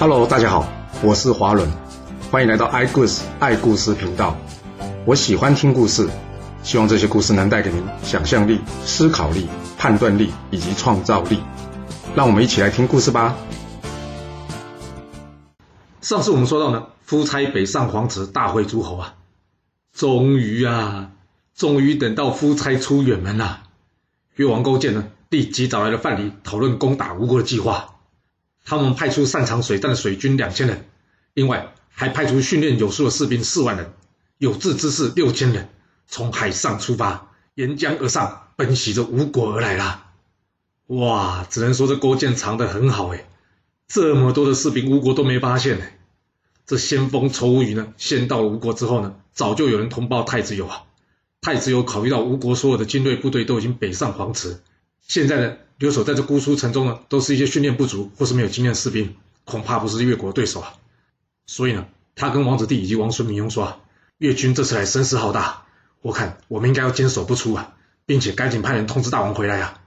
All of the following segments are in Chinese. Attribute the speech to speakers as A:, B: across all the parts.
A: Hello，大家好，我是华伦，欢迎来到爱故事爱故事频道。我喜欢听故事，希望这些故事能带给您想象力、思考力、判断力以及创造力。让我们一起来听故事吧。
B: 上次我们说到呢，夫差北上皇池大会诸侯啊，终于啊，终于等到夫差出远门了。越王勾践呢，立即找来了范蠡，讨论攻打吴国的计划。他们派出擅长水战的水军两千人，另外还派出训练有素的士兵四万人，有志之士六千人，从海上出发，沿江而上，奔袭着吴国而来啦。哇，只能说这勾践藏得很好哎，这么多的士兵，吴国都没发现哎。这先锋仇无虞呢，先到了吴国之后呢，早就有人通报太子友啊。太子友考虑到吴国所有的精锐部队都已经北上黄池，现在呢留守在这姑苏城中的，都是一些训练不足或是没有经验的士兵，恐怕不是越国对手啊。所以呢，他跟王子弟以及王孙明庸说啊，越军这次来声势浩大，我看我们应该要坚守不出啊，并且赶紧派人通知大王回来啊。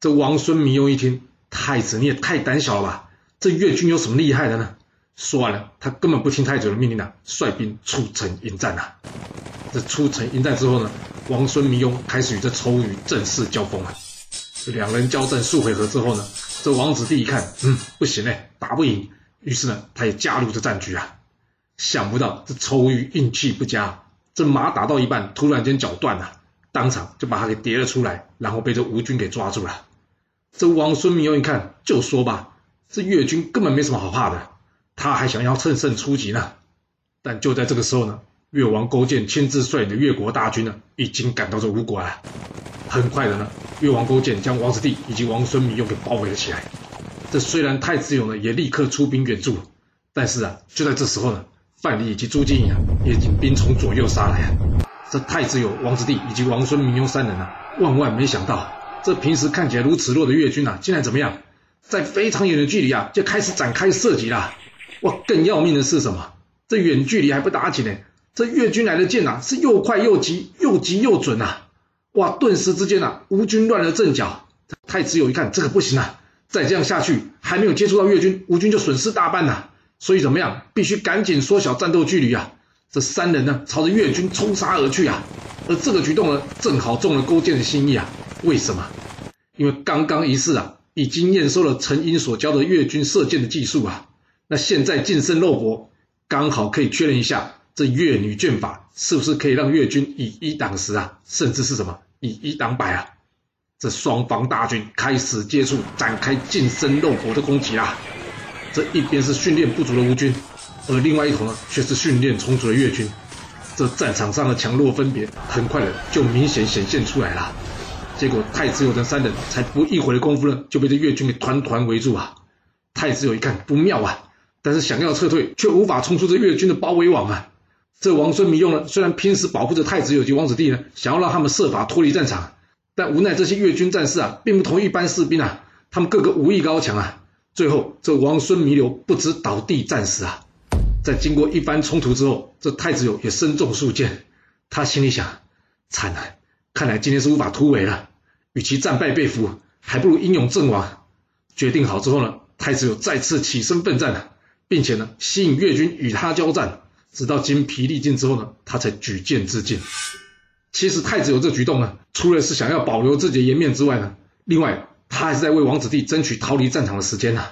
B: 这王孙明庸一听，太子你也太胆小了吧？这越军有什么厉害的呢？说完了，他根本不听太子的命令啊，率兵出城迎战啊。这出城迎战之后呢，王孙弥庸开始与这仇余正式交锋了。两人交战数回合之后呢，这王子弟一看，嗯，不行嘞，打不赢，于是呢，他也加入这战局啊。想不到这仇余运气不佳，这马打到一半，突然间脚断了，当场就把他给跌了出来，然后被这吴军给抓住了。这王孙弥庸一看，就说吧，这越军根本没什么好怕的，他还想要乘胜出击呢。但就在这个时候呢。越王勾践亲自率领的越国大军呢，已经赶到这吴国了。很快的呢，越王勾践将王子弟以及王孙弥又给包围了起来。这虽然太子勇呢也立刻出兵援助，但是啊，就在这时候呢，范蠡以及朱经营啊也引兵从左右杀来啊。这太子勇、王子弟以及王孙弥庸三人啊，万万没想到，这平时看起来如此弱的越军啊，竟然怎么样，在非常远的距离啊就开始展开射击了！哇，更要命的是什么？这远距离还不打紧呢。这越军来的箭呐，是又快又急，又急又准呐！哇，顿时之间呐，吴军乱了阵脚。太子友一看，这个不行啊，再这样下去，还没有接触到越军，吴军就损失大半呐。所以怎么样，必须赶紧缩小战斗距离啊！这三人呢，朝着越军冲杀而去啊。而这个举动呢，正好中了勾践的心意啊。为什么？因为刚刚一试啊，已经验收了陈英所教的越军射箭的技术啊。那现在近身肉搏，刚好可以确认一下。这越女剑法是不是可以让越军以一挡十啊？甚至是什么以一挡百啊？这双方大军开始接触，展开近身肉搏的攻击啦。这一边是训练不足的吴军，而另外一头呢却是训练充足的越军。这战场上的强弱分别，很快的就明显显现出来了。结果太子友等三人才不一会的功夫呢，就被这越军给团团围住啊！太子友一看不妙啊，但是想要撤退，却无法冲出这越军的包围网啊！这王孙弥用呢，虽然拼死保护着太子友及王子弟呢，想要让他们设法脱离战场，但无奈这些越军战士啊，并不同一般士兵啊，他们个个武艺高强啊。最后，这王孙弥留不知倒地战死啊。在经过一番冲突之后，这太子友也身中数箭，他心里想：惨了，看来今天是无法突围了。与其战败被俘，还不如英勇阵亡。决定好之后呢，太子友再次起身奋战，并且呢，吸引越军与他交战。直到精疲力尽之后呢，他才举剑自尽。其实太子有这举动呢，除了是想要保留自己的颜面之外呢，另外他还是在为王子弟争取逃离战场的时间呢。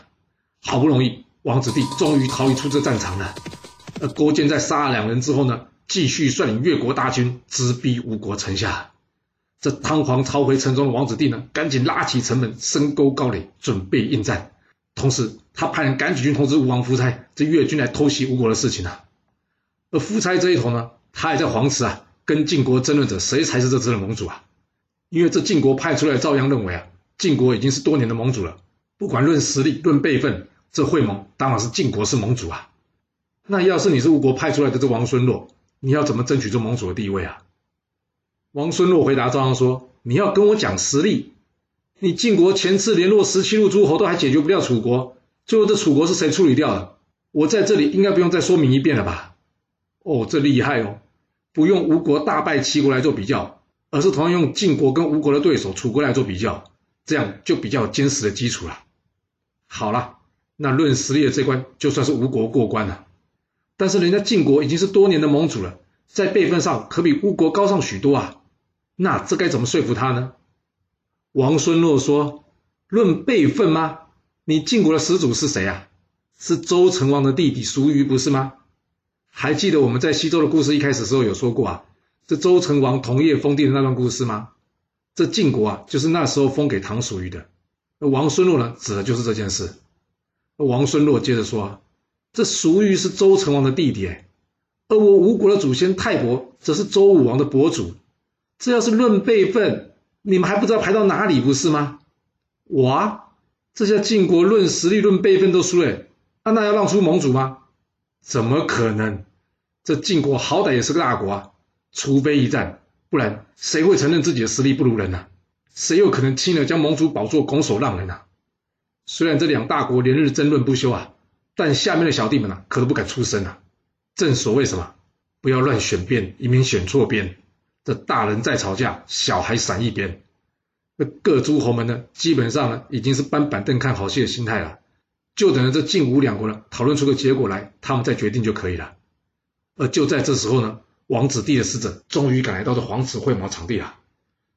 B: 好不容易，王子弟终于逃离出这战场了。而勾践在杀了两人之后呢，继续率领越国大军直逼吴国城下。这仓皇逃回城中的王子弟呢，赶紧拉起城门，深沟高垒，准备应战。同时，他派人赶紧去通知吴王夫差，这越军来偷袭吴国的事情啊。而夫差这一头呢，他还在黄池啊，跟晋国争论着谁才是这次的盟主啊。因为这晋国派出来的赵鞅认为啊，晋国已经是多年的盟主了，不管论实力、论辈分，这会盟当然是晋国是盟主啊。那要是你是吴国派出来的这王孙洛，你要怎么争取这盟主的地位啊？王孙洛回答赵鞅说：“你要跟我讲实力，你晋国前次联络十七路诸侯都还解决不掉楚国，最后这楚国是谁处理掉的？我在这里应该不用再说明一遍了吧？”哦，这厉害哦！不用吴国大败齐国来做比较，而是同样用晋国跟吴国的对手楚国来做比较，这样就比较坚实的基础了。好了，那论实力的这关，就算是吴国过关了。但是人家晋国已经是多年的盟主了，在辈分上可比吴国高上许多啊。那这该怎么说服他呢？王孙洛说：“论辈分吗？你晋国的始祖是谁啊？是周成王的弟弟叔虞，不是吗？还记得我们在西周的故事一开始时候有说过啊，这周成王同业封地的那段故事吗？这晋国啊，就是那时候封给唐叔虞的。那王孙洛呢，指的就是这件事。王孙洛接着说：“这叔虞是周成王的弟弟，而我吴国的祖先泰伯则是周武王的伯祖。”这要是论辈分，你们还不知道排到哪里不是吗？我啊，这下晋国论实力、论辈分都输了，那那要让出盟主吗？怎么可能？这晋国好歹也是个大国啊，除非一战，不然谁会承认自己的实力不如人呢？谁有可能轻易将盟主宝座拱手让人呢？虽然这两大国连日争论不休啊，但下面的小弟们啊，可都不敢出声啊。正所谓什么，不要乱选边，以免选错边。这大人在吵架，小孩闪一边。那各诸侯们呢，基本上呢，已经是搬板凳看好戏的心态了，就等着这晋吴两国呢讨论出个结果来，他们再决定就可以了。而就在这时候呢，王子弟的使者终于赶来到这皇子会盟场地了。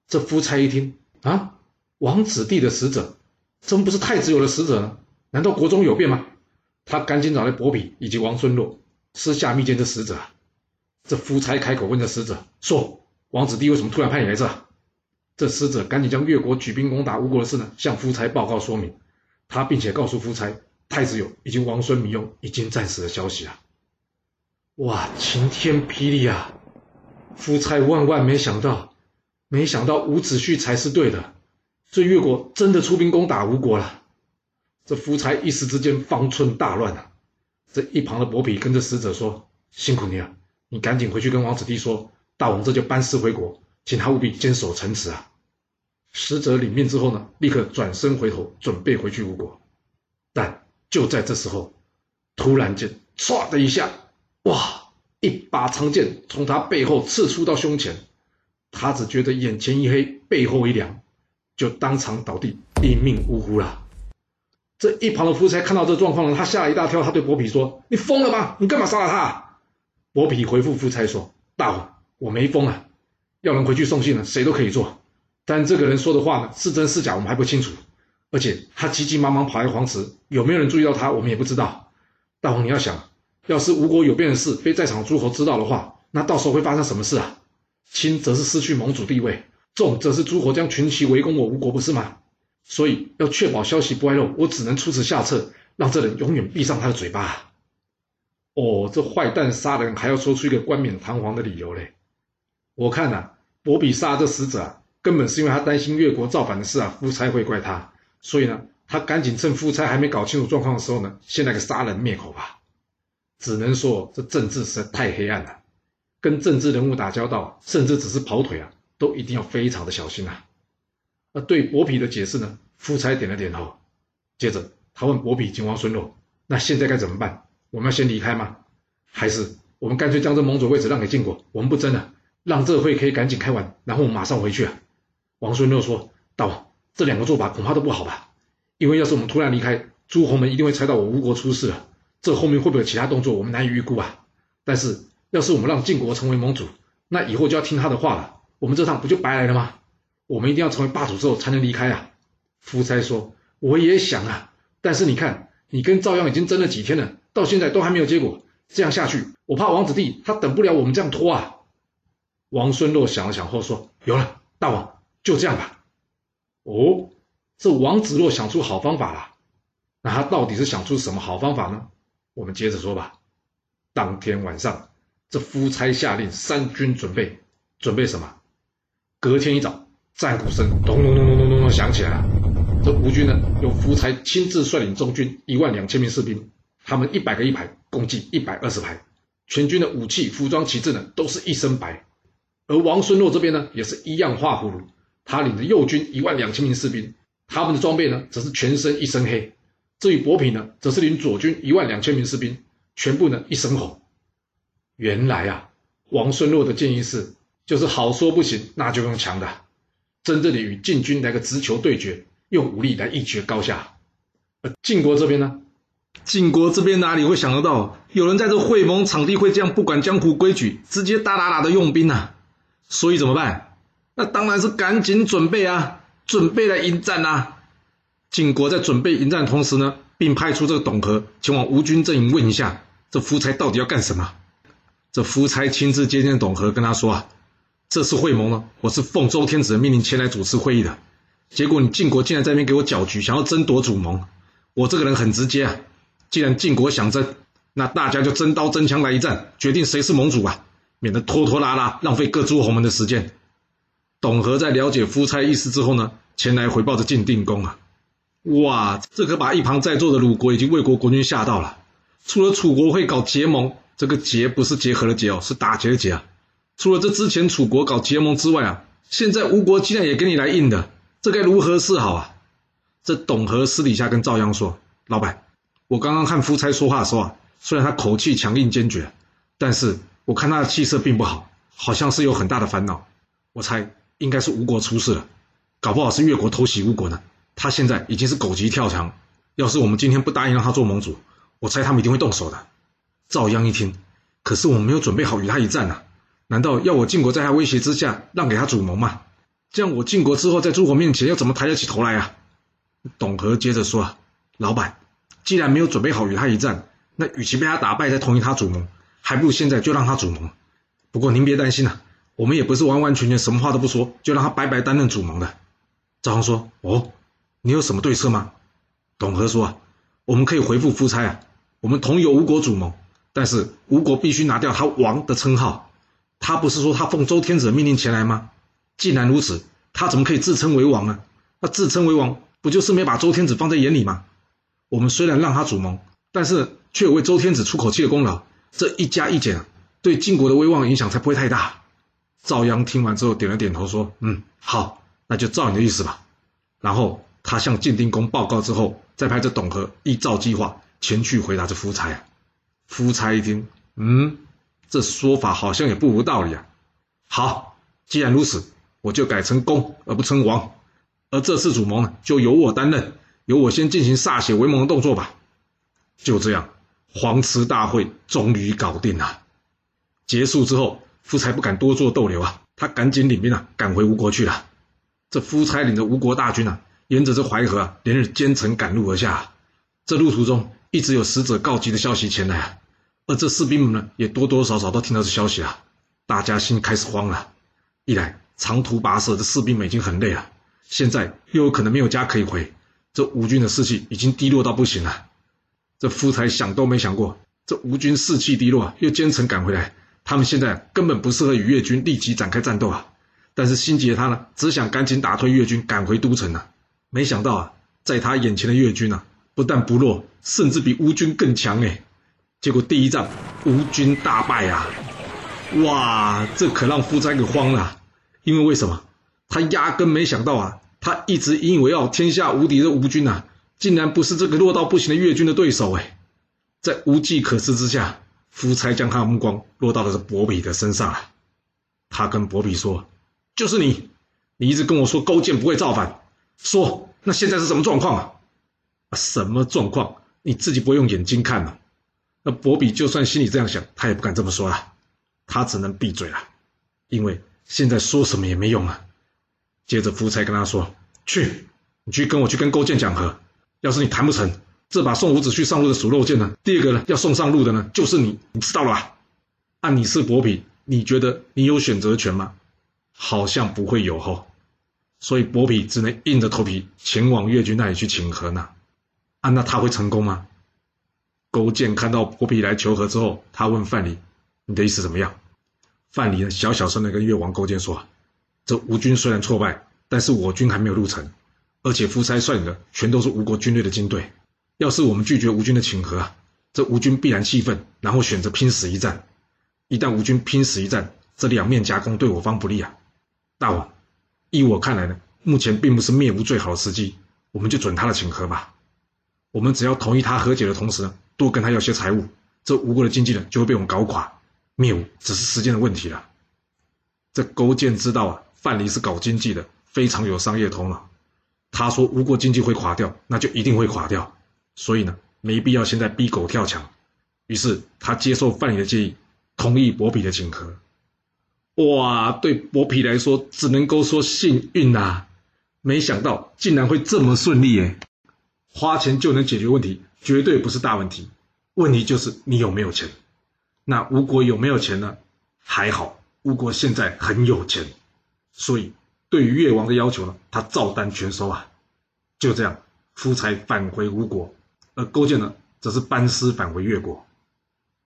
B: 这夫差一听啊，王子弟的使者，怎么不是太子有的使者呢？难道国中有变吗？他赶紧找来伯嚭以及王孙洛，私下密见这使者。这夫差开口问这使者说。王子弟为什么突然派你来这？这使者赶紧将越国举兵攻打吴国的事呢，向夫差报告说明。他并且告诉夫差，太子友以及王孙弥用已经战死的消息啊！哇，晴天霹雳啊！夫差万万没想到，没想到伍子胥才是对的，这越国真的出兵攻打吴国了。这夫差一时之间方寸大乱啊！这一旁的伯嚭跟着使者说：“辛苦你了，你赶紧回去跟王子弟说。”大王这就班师回国，请他务必坚守城池啊！使者领命之后呢，立刻转身回头，准备回去吴国。但就在这时候，突然间，唰的一下，哇！一把长剑从他背后刺出到胸前，他只觉得眼前一黑，背后一凉，就当场倒地，一命呜呼了。这一旁的夫差看到这状况呢，他吓了一大跳，他对伯嚭说：“你疯了吗？你干嘛杀了他？”伯嚭回复夫差说：“大王。”我没疯啊，要人回去送信呢，谁都可以做。但这个人说的话呢，是真是假，我们还不清楚。而且他急急忙忙跑来黄池，有没有人注意到他，我们也不知道。大王，你要想，要是吴国有变的事被在场诸侯知道的话，那到时候会发生什么事啊？轻则是失去盟主地位，重则是诸侯将群起围攻我吴国，不是吗？所以要确保消息不外露，我只能出此下策，让这人永远闭上他的嘴巴。哦，这坏蛋杀人还要说出一个冠冕堂皇的理由嘞！我看呐，伯比杀这使者，根本是因为他担心越国造反的事啊，夫差会怪他，所以呢，他赶紧趁夫差还没搞清楚状况的时候呢，先来个杀人灭口吧。只能说这政治实在太黑暗了，跟政治人物打交道，甚至只是跑腿啊，都一定要非常的小心啊。而对伯嚭的解释呢，夫差点了点头，接着他问伯嚭秦王孙洛：“那现在该怎么办？我们要先离开吗？还是我们干脆将这盟主位置让给晋国，我们不争了？”让这会可以赶紧开完，然后我马上回去啊！王孙六说：“大王，这两个做法恐怕都不好吧？因为要是我们突然离开，诸侯们一定会猜到我吴国出事了，这后面会不会有其他动作，我们难以预估啊！但是要是我们让晋国成为盟主，那以后就要听他的话了，我们这趟不就白来了吗？我们一定要成为霸主之后才能离开啊！”夫差说：“我也想啊，但是你看，你跟赵鞅已经争了几天了，到现在都还没有结果，这样下去，我怕王子弟他等不了我们这样拖啊！”王孙洛想了想后说：“有了，大王，就这样吧。”哦，这王子若想出好方法了。那他到底是想出什么好方法呢？我们接着说吧。当天晚上，这夫差下令三军准备，准备什么？隔天一早，战鼓声咚咚咚咚咚咚咚响起来了。这吴军呢，由夫差亲自率领中军一万两千名士兵，他们一百个一排，共计一百二十排，全军的武器、服装、旗帜呢，都是一身白。而王孙洛这边呢，也是一样画葫芦。他领着右军一万两千名士兵，他们的装备呢，则是全身一身黑。至于伯嚭呢，则是领左军一万两千名士兵，全部呢一身红。原来啊，王孙洛的建议是，就是好说不行，那就用强的，真正的与晋军来个直球对决，用武力来一决高下。而晋国这边呢，晋国这边哪里会想得到，有人在这会盟场地会这样不管江湖规矩，直接哒哒哒的用兵啊？所以怎么办？那当然是赶紧准备啊，准备来迎战啊！晋国在准备迎战同时呢，并派出这个董和前往吴军阵营问一下，这夫差到底要干什么？这夫差亲自接见董和，跟他说啊，这次会盟呢，我是奉周天子的命令前来主持会议的，结果你晋国竟然在那边给我搅局，想要争夺主盟。我这个人很直接啊。既然晋国想争，那大家就真刀真枪来一战，决定谁是盟主啊，免得拖拖拉拉，浪费各诸侯们的时间。董和在了解夫差意思之后呢，前来回报着晋定公啊。哇，这可把一旁在座的鲁国以及魏国国君吓到了。除了楚国会搞结盟，这个结不是结合的结哦，是打结的结啊。除了这之前楚国搞结盟之外啊，现在吴国竟然也跟你来硬的，这该如何是好啊？这董和私底下跟赵鞅说：“老板。”我刚刚看夫差说话的时候啊，虽然他口气强硬坚决，但是我看他的气色并不好，好像是有很大的烦恼。我猜应该是吴国出事了，搞不好是越国偷袭吴国呢。他现在已经是狗急跳墙，要是我们今天不答应让他做盟主，我猜他们一定会动手的。赵鞅一听，可是我们没有准备好与他一战啊，难道要我晋国在他威胁之下让给他主盟吗？这样我晋国之后在诸侯面前要怎么抬得起头来啊？董和接着说：“老板。”既然没有准备好与他一战，那与其被他打败再同意他主盟，还不如现在就让他主盟。不过您别担心啊，我们也不是完完全全什么话都不说就让他白白担任主盟的。赵恒说：“哦，你有什么对策吗？”董和说：“啊，我们可以回复夫差啊，我们同有吴国主盟，但是吴国必须拿掉他王的称号。他不是说他奉周天子的命令前来吗？既然如此，他怎么可以自称为王呢？那自称为王，不就是没把周天子放在眼里吗？”我们虽然让他主盟，但是却有为周天子出口气的功劳，这一加一减，对晋国的威望影响才不会太大。赵鞅听完之后点了点头，说：“嗯，好，那就照你的意思吧。”然后他向晋定公报告之后，再派这董和依照计划前去回答这夫差啊。夫差一听，嗯，这说法好像也不无道理啊。好，既然如此，我就改成公而不称王，而这次主盟呢，就由我担任。由我先进行歃血为盟的动作吧。就这样，黄池大会终于搞定了。结束之后，夫差不敢多做逗留啊，他赶紧领兵啊，赶回吴国去了。这夫差领着吴国大军啊，沿着这淮河啊，连日兼程赶路而下。这路途中，一直有使者告急的消息前来啊，而这士兵们呢，也多多少少都听到这消息啊，大家心开始慌了。一来长途跋涉，这士兵们已经很累了，现在又有可能没有家可以回。这吴军的士气已经低落到不行了。这夫差想都没想过，这吴军士气低落，又兼程赶回来，他们现在根本不适合与越军立即展开战斗啊！但是心急的他呢，只想赶紧打退越军，赶回都城啊！没想到啊，在他眼前的越军啊，不但不弱，甚至比吴军更强哎！结果第一仗吴军大败啊！哇，这可让夫差给慌了，因为为什么？他压根没想到啊！他一直引以为傲、天下无敌的吴军呐，竟然不是这个弱到不行的越军的对手哎！在无计可施之下，夫差将他的目光落到了这伯比的身上啊。他跟伯比说：“就是你，你一直跟我说勾践不会造反，说那现在是什么状况啊？什么状况？你自己不用眼睛看吗？”那伯比就算心里这样想，他也不敢这么说啊，他只能闭嘴了，因为现在说什么也没用啊。接着夫差跟他说：“去，你去跟我去跟勾践讲和。要是你谈不成，这把送伍子胥上路的鼠肉箭呢？第二个呢，要送上路的呢，就是你，你知道了吧？按你是伯嚭，你觉得你有选择权吗？好像不会有吼。所以伯嚭只能硬着头皮前往越军那里去请和呢。啊，那他会成功吗？”勾践看到伯嚭来求和之后，他问范蠡：“你的意思怎么样？”范蠡呢，小小声的跟越王勾践说。这吴军虽然挫败，但是我军还没有入城，而且夫差率领的全都是吴国军队的精队。要是我们拒绝吴军的请和啊，这吴军必然气愤，然后选择拼死一战。一旦吴军拼死一战，这两面夹攻对我方不利啊！大王，依我看来呢，目前并不是灭吴最好的时机，我们就准他的请和吧。我们只要同意他和解的同时呢，多跟他要些财物，这吴国的经济呢就会被我们搞垮，灭吴只是时间的问题了。这勾践知道啊。范蠡是搞经济的，非常有商业头脑。他说：“吴国经济会垮掉，那就一定会垮掉。所以呢，没必要现在逼狗跳墙。于是他接受范蠡的建议，同意伯嚭的请和。哇，对伯嚭来说，只能够说幸运啊！没想到竟然会这么顺利耶！花钱就能解决问题，绝对不是大问题。问题就是你有没有钱。那吴国有没有钱呢？还好，吴国现在很有钱，所以对于越王的要求呢，他照单全收啊。就这样，夫差返回吴国，而勾践呢，则是班师返回越国。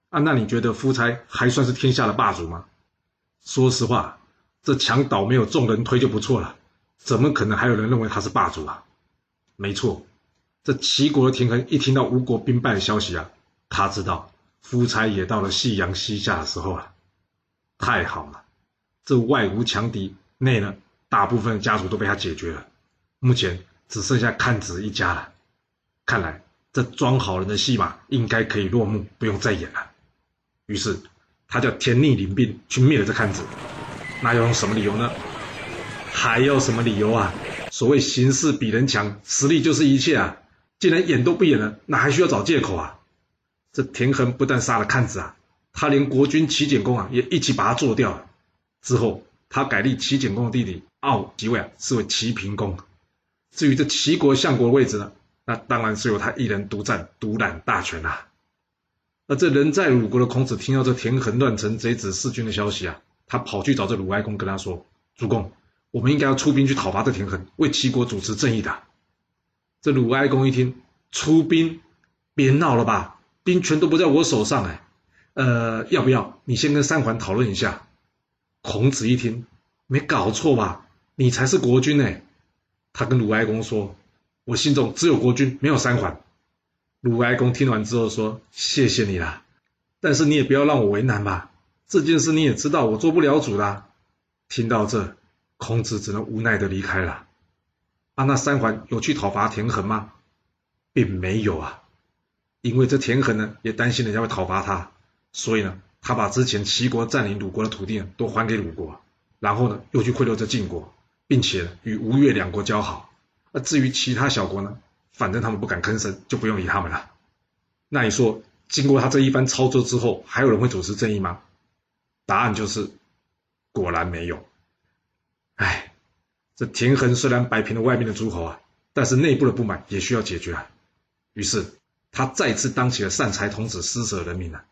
B: 啊，那你觉得夫差还算是天下的霸主吗？说实话，这墙倒没有众人推就不错了，怎么可能还有人认为他是霸主啊？没错，这齐国的田横一听到吴国兵败的消息啊，他知道夫差也到了夕阳西下的时候了。太好了，这外无强敌，内呢大部分家族都被他解决了，目前只剩下看子一家了。看来这装好人的戏码应该可以落幕，不用再演了。于是他叫田逆领兵去灭了这看子，那要用什么理由呢？还要什么理由啊？所谓形势比人强，实力就是一切啊！既然演都不演了，那还需要找借口啊？这田横不但杀了看子啊！他连国君齐简公啊也一起把他做掉了。之后，他改立齐简公的弟弟傲即位啊，是为齐平公。至于这齐国相国的位置呢，那当然是由他一人独占、独揽大权啦。而这人在鲁国的孔子听到这田横乱臣贼子弑君的消息啊，他跑去找这鲁哀公，跟他说：“主公，我们应该要出兵去讨伐这田横，为齐国主持正义的。”这鲁哀公一听，出兵，别闹了吧，兵权都不在我手上哎。呃，要不要你先跟三桓讨论一下？孔子一听，没搞错吧？你才是国君呢。他跟鲁哀公说：“我心中只有国君，没有三桓。”鲁哀公听完之后说：“谢谢你啦，但是你也不要让我为难吧。这件事你也知道，我做不了主啦。”听到这，孔子只能无奈的离开了。啊，那三桓有去讨伐田横吗？并没有啊，因为这田横呢，也担心人家会讨伐他。所以呢，他把之前齐国占领鲁国的土地，都还给鲁国，然后呢，又去贿赂这晋国，并且与吴越两国交好。那至于其他小国呢，反正他们不敢吭声，就不用理他们了。那你说，经过他这一番操作之后，还有人会主持正义吗？答案就是，果然没有。哎，这田横虽然摆平了外面的诸侯啊，但是内部的不满也需要解决啊。于是他再次当起了善财童子，施舍人民啊。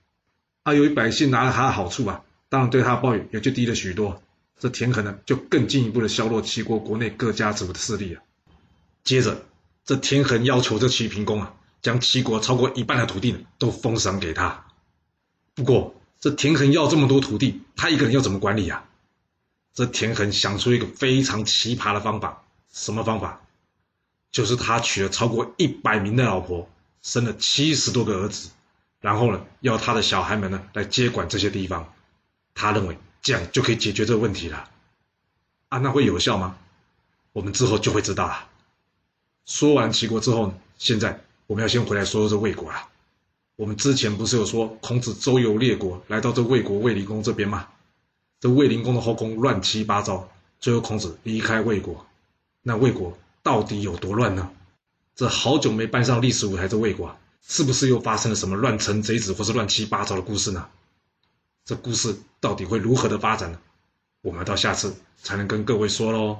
B: 啊，由于百姓拿了他的好处啊，当然对他的抱怨也就低了许多。这田横呢，就更进一步的削弱齐国国内各家族的势力啊。接着，这田横要求这齐平公啊，将齐国超过一半的土地呢，都封赏给他。不过，这田横要这么多土地，他一个人要怎么管理啊？这田横想出一个非常奇葩的方法，什么方法？就是他娶了超过一百名的老婆，生了七十多个儿子。然后呢，要他的小孩们呢来接管这些地方，他认为这样就可以解决这个问题了。啊，那会有效吗？我们之后就会知道了。说完齐国之后呢，现在我们要先回来说说这魏国了。我们之前不是有说孔子周游列国，来到这魏国卫灵公这边吗？这卫灵公的后宫乱七八糟，最后孔子离开魏国。那魏国到底有多乱呢？这好久没搬上历史舞台，这魏国。是不是又发生了什么乱臣贼子或是乱七八糟的故事呢？这故事到底会如何的发展呢？我们到下次才能跟各位说喽。